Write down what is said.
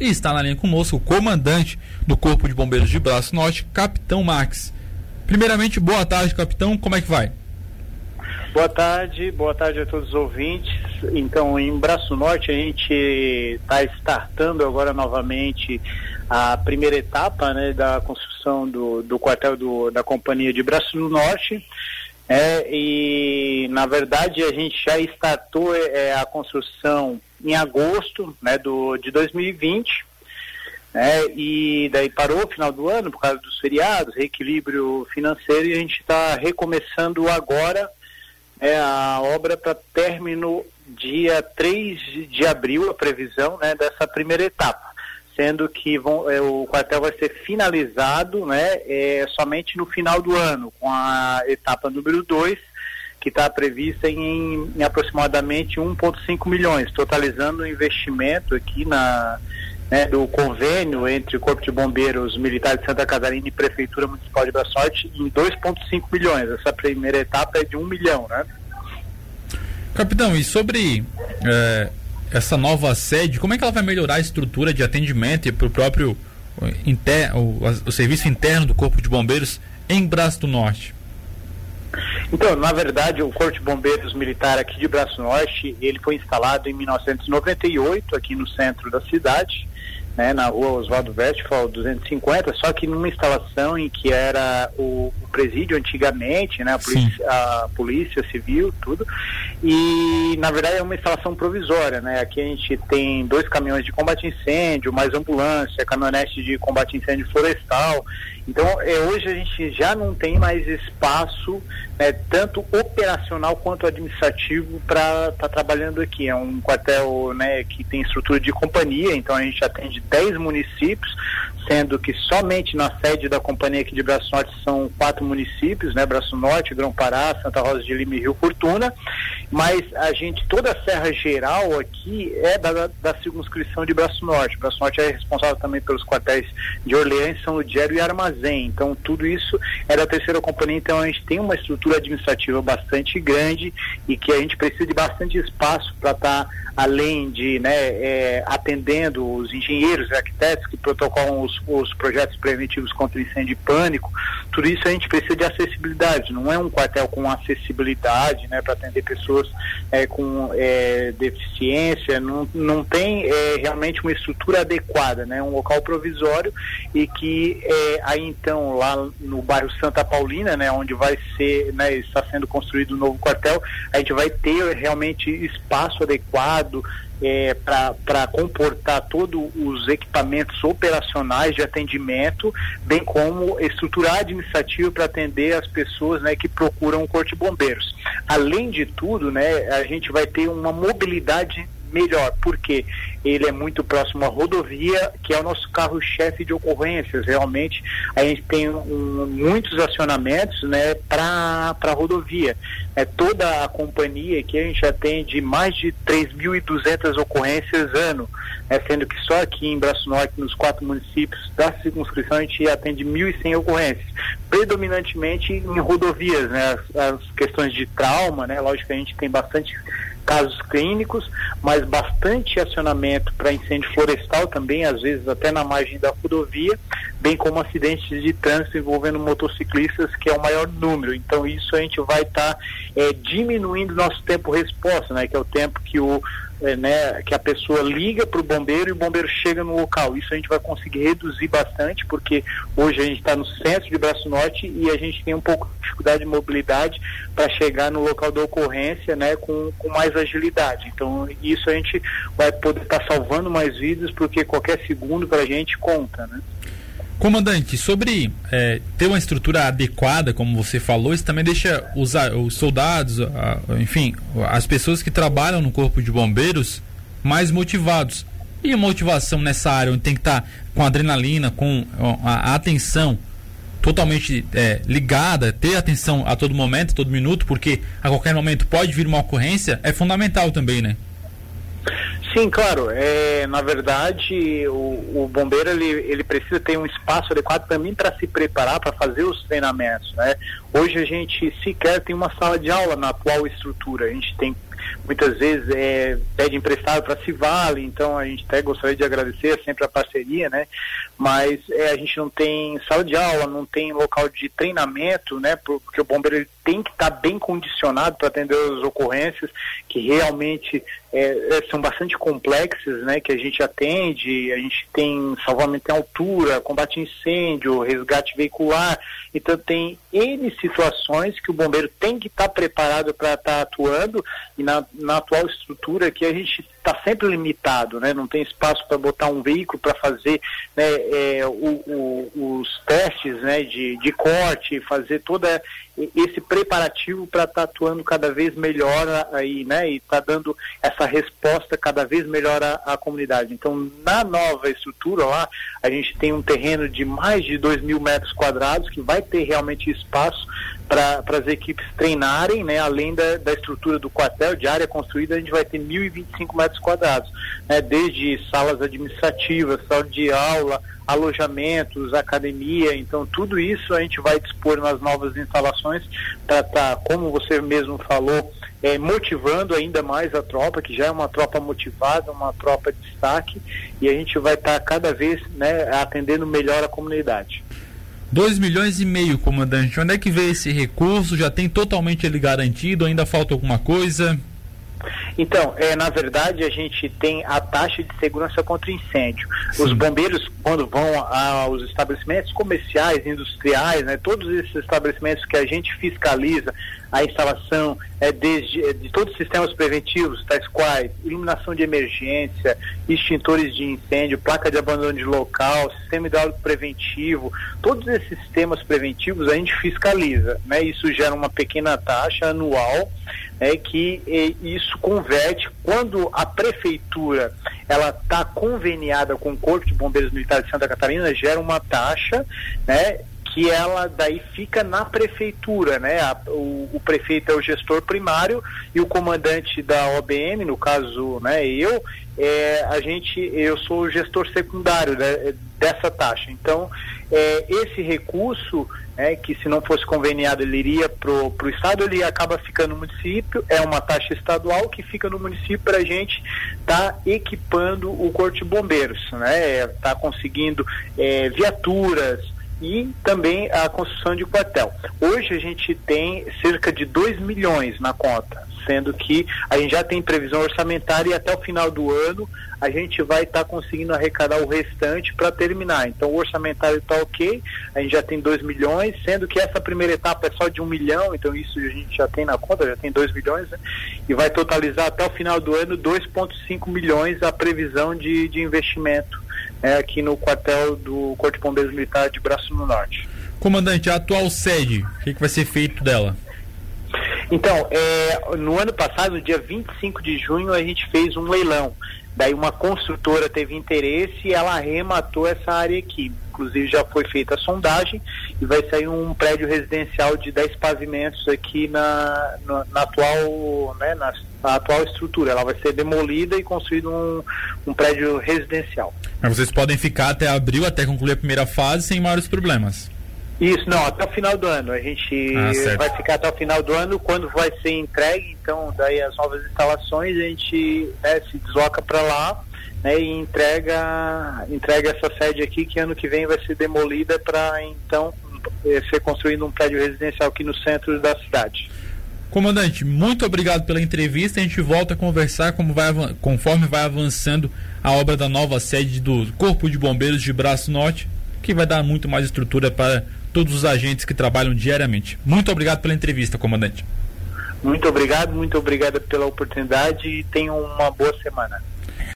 E está na linha conosco o comandante do Corpo de Bombeiros de Braço Norte, Capitão Max. Primeiramente, boa tarde, capitão. Como é que vai? Boa tarde, boa tarde a todos os ouvintes. Então, em Braço Norte, a gente está startando agora novamente a primeira etapa né, da construção do, do quartel do, da Companhia de Braço do Norte. É, e, na verdade, a gente já startou é, a construção em agosto né, do, de 2020. Né, e daí parou o final do ano por causa dos feriados, reequilíbrio financeiro, e a gente está recomeçando agora é, a obra para término dia 3 de abril, a previsão né, dessa primeira etapa sendo que vão, é, o quartel vai ser finalizado né, é, somente no final do ano, com a etapa número 2, que está prevista em, em aproximadamente 1,5 milhões, totalizando o investimento aqui na, né, do convênio entre o Corpo de Bombeiros Militar de Santa Catarina e Prefeitura Municipal de Boa Sorte em 2,5 milhões. Essa primeira etapa é de 1 milhão, né? Capitão, e sobre é, essa nova sede, como é que ela vai melhorar a estrutura de atendimento para o próprio inter, o, o, serviço interno do Corpo de Bombeiros em Braço do Norte? Então, na verdade, o Corpo de Bombeiros Militar aqui de Braço Norte, ele foi instalado em 1998 aqui no centro da cidade né, na rua Oswaldo Westphal 250, só que numa instalação em que era o, o presídio antigamente, né, a polícia, a polícia, civil, tudo, e na verdade é uma instalação provisória, né, aqui a gente tem dois caminhões de combate a incêndio, mais ambulância, caminhonete de combate a incêndio florestal, então é, hoje a gente já não tem mais espaço, né, tanto operacional quanto administrativo para estar tá trabalhando aqui, é um quartel, né, que tem estrutura de companhia, então a gente atende 10 municípios, sendo que somente na sede da companhia aqui de Braço Norte são quatro municípios, né? Braço Norte, Grão Pará, Santa Rosa de Lima e Rio Fortuna, mas a gente, toda a Serra Geral aqui é da, da circunscrição de Braço Norte. Braço Norte é responsável também pelos quartéis de Orleans, São Ludgero e Armazém. Então, tudo isso é da terceira companhia, então a gente tem uma estrutura administrativa bastante grande e que a gente precisa de bastante espaço para estar tá além de né, é, atendendo os engenheiros e arquitetos que protocolam os, os, projetos preventivos contra incêndio e pânico, tudo isso a gente precisa de acessibilidade. Não é um quartel com acessibilidade né, para atender pessoas é, com é, deficiência, não, não tem é, realmente uma estrutura adequada, né, um local provisório e que é, aí então lá no bairro Santa Paulina, né, onde vai ser, né, está sendo construído um novo quartel, a gente vai ter realmente espaço adequado é, para comportar todos os equipamentos operacionais de atendimento, bem como estruturar administrativo para atender as pessoas né, que procuram o Corpo de Bombeiros. Além de tudo, né, a gente vai ter uma mobilidade melhor, porque ele é muito próximo à rodovia, que é o nosso carro-chefe de ocorrências. Realmente, a gente tem um, muitos acionamentos né, para a rodovia. É, toda a companhia que a gente atende mais de 3.200 ocorrências ano, né, sendo que só aqui em Braço Norte, nos quatro municípios da circunscrição, a gente atende 1.100 ocorrências, predominantemente em rodovias, né, as, as questões de trauma, né, lógico que a gente tem bastante casos clínicos, mas bastante acionamento para incêndio florestal também, às vezes até na margem da rodovia, bem como acidentes de trânsito envolvendo motociclistas, que é o maior número. Então isso a gente vai estar tá, é, diminuindo nosso tempo resposta, né, que é o tempo que o é, né, que a pessoa liga para o bombeiro e o bombeiro chega no local. Isso a gente vai conseguir reduzir bastante, porque hoje a gente está no centro de Braço Norte e a gente tem um pouco de dificuldade de mobilidade para chegar no local da ocorrência né, com, com mais agilidade. Então, isso a gente vai poder estar tá salvando mais vidas, porque qualquer segundo para a gente conta. Né? Comandante, sobre é, ter uma estrutura adequada, como você falou, isso também deixa os, os soldados, a, enfim, as pessoas que trabalham no Corpo de Bombeiros mais motivados. E a motivação nessa área onde tem que estar tá com adrenalina, com a, atenção totalmente é, ligada, ter atenção a todo momento, todo minuto, porque a qualquer momento pode vir uma ocorrência, é fundamental também, né? Sim, claro. É, na verdade, o, o, bombeiro ele, ele precisa ter um espaço adequado também para se preparar para fazer os treinamentos. Né? Hoje a gente sequer tem uma sala de aula na atual estrutura. A gente tem muitas vezes é, pede emprestado para se vale, então a gente até gostaria de agradecer sempre a parceria, né? Mas é, a gente não tem sala de aula, não tem local de treinamento, né? Porque o bombeiro tem que estar tá bem condicionado para atender as ocorrências que realmente é, é, são bastante complexas, né, que a gente atende, a gente tem salvamento em altura, combate a incêndio, resgate veicular, então tem N situações que o bombeiro tem que estar tá preparado para estar tá atuando e na, na atual estrutura que a gente está sempre limitado, né, não tem espaço para botar um veículo para fazer né, é, o, o, os testes né, de, de corte, fazer toda esse preparativo para estar tá atuando cada vez melhor aí, né, e está dando essa resposta cada vez melhor à, à, comunidade. Então, na nova estrutura lá, a gente tem um terreno de mais de 2 mil metros quadrados que vai ter realmente espaço para as equipes treinarem, né, além da, da estrutura do quartel, de área construída, a gente vai ter 1.025 metros quadrados, né, desde salas administrativas, sala de aula, alojamentos, academia, então tudo isso a gente vai dispor nas novas instalações para estar, tá, como você mesmo falou, é, motivando ainda mais a tropa, que já é uma tropa motivada, uma tropa de destaque, e a gente vai estar tá cada vez né, atendendo melhor a comunidade. 2 milhões e meio, comandante. Onde é que vê esse recurso? Já tem totalmente ele garantido? Ainda falta alguma coisa? Então, é, na verdade, a gente tem a taxa de segurança contra incêndio. Sim. Os bombeiros, quando vão aos estabelecimentos comerciais, industriais, né, todos esses estabelecimentos que a gente fiscaliza a instalação é, desde, é, de todos os sistemas preventivos, tais quais iluminação de emergência, extintores de incêndio, placa de abandono de local, sistema hidráulico preventivo, todos esses sistemas preventivos a gente fiscaliza. Né? Isso gera uma pequena taxa anual é que isso converte quando a prefeitura ela está conveniada com o Corpo de Bombeiros Militares de Santa Catarina gera uma taxa, né? Que ela daí fica na prefeitura, né? A, o, o, prefeito é o gestor primário e o comandante da OBM, no caso, né? Eu, é, a gente, eu sou o gestor secundário né, dessa taxa. Então, é, esse recurso é, que se não fosse conveniado ele iria para o Estado, ele acaba ficando no município, é uma taxa estadual que fica no município para a gente tá equipando o Corpo de Bombeiros, né? Está conseguindo é, viaturas, e também a construção de quartel. Hoje a gente tem cerca de 2 milhões na conta, sendo que a gente já tem previsão orçamentária e até o final do ano a gente vai estar tá conseguindo arrecadar o restante para terminar. Então o orçamentário está ok, a gente já tem 2 milhões, sendo que essa primeira etapa é só de um milhão, então isso a gente já tem na conta, já tem 2 milhões, né? e vai totalizar até o final do ano 2,5 milhões a previsão de, de investimento é, aqui no quartel do Corpo de Bombeiros Militar de Braço no Norte. Comandante, a atual sede, o que, que vai ser feito dela? Então, é, no ano passado, no dia 25 de junho, a gente fez um leilão. Daí uma construtora teve interesse e ela arrematou essa área aqui. Inclusive já foi feita a sondagem e vai sair um prédio residencial de 10 pavimentos aqui na, na, na atual, né, na, na, atual estrutura. Ela vai ser demolida e construído um, um prédio residencial. Mas vocês podem ficar até abril, até concluir a primeira fase, sem maiores problemas. Isso, não, até o final do ano. A gente ah, vai ficar até o final do ano, quando vai ser entregue, então, daí as novas instalações, a gente né, se desloca para lá né, e entrega, entrega essa sede aqui, que ano que vem vai ser demolida para, então, eh, ser construído um prédio residencial aqui no centro da cidade. Comandante, muito obrigado pela entrevista. A gente volta a conversar vai, conforme vai avançando a obra da nova sede do Corpo de Bombeiros de Braço Norte, que vai dar muito mais estrutura para todos os agentes que trabalham diariamente. Muito obrigado pela entrevista, comandante. Muito obrigado, muito obrigado pela oportunidade e tenham uma boa semana.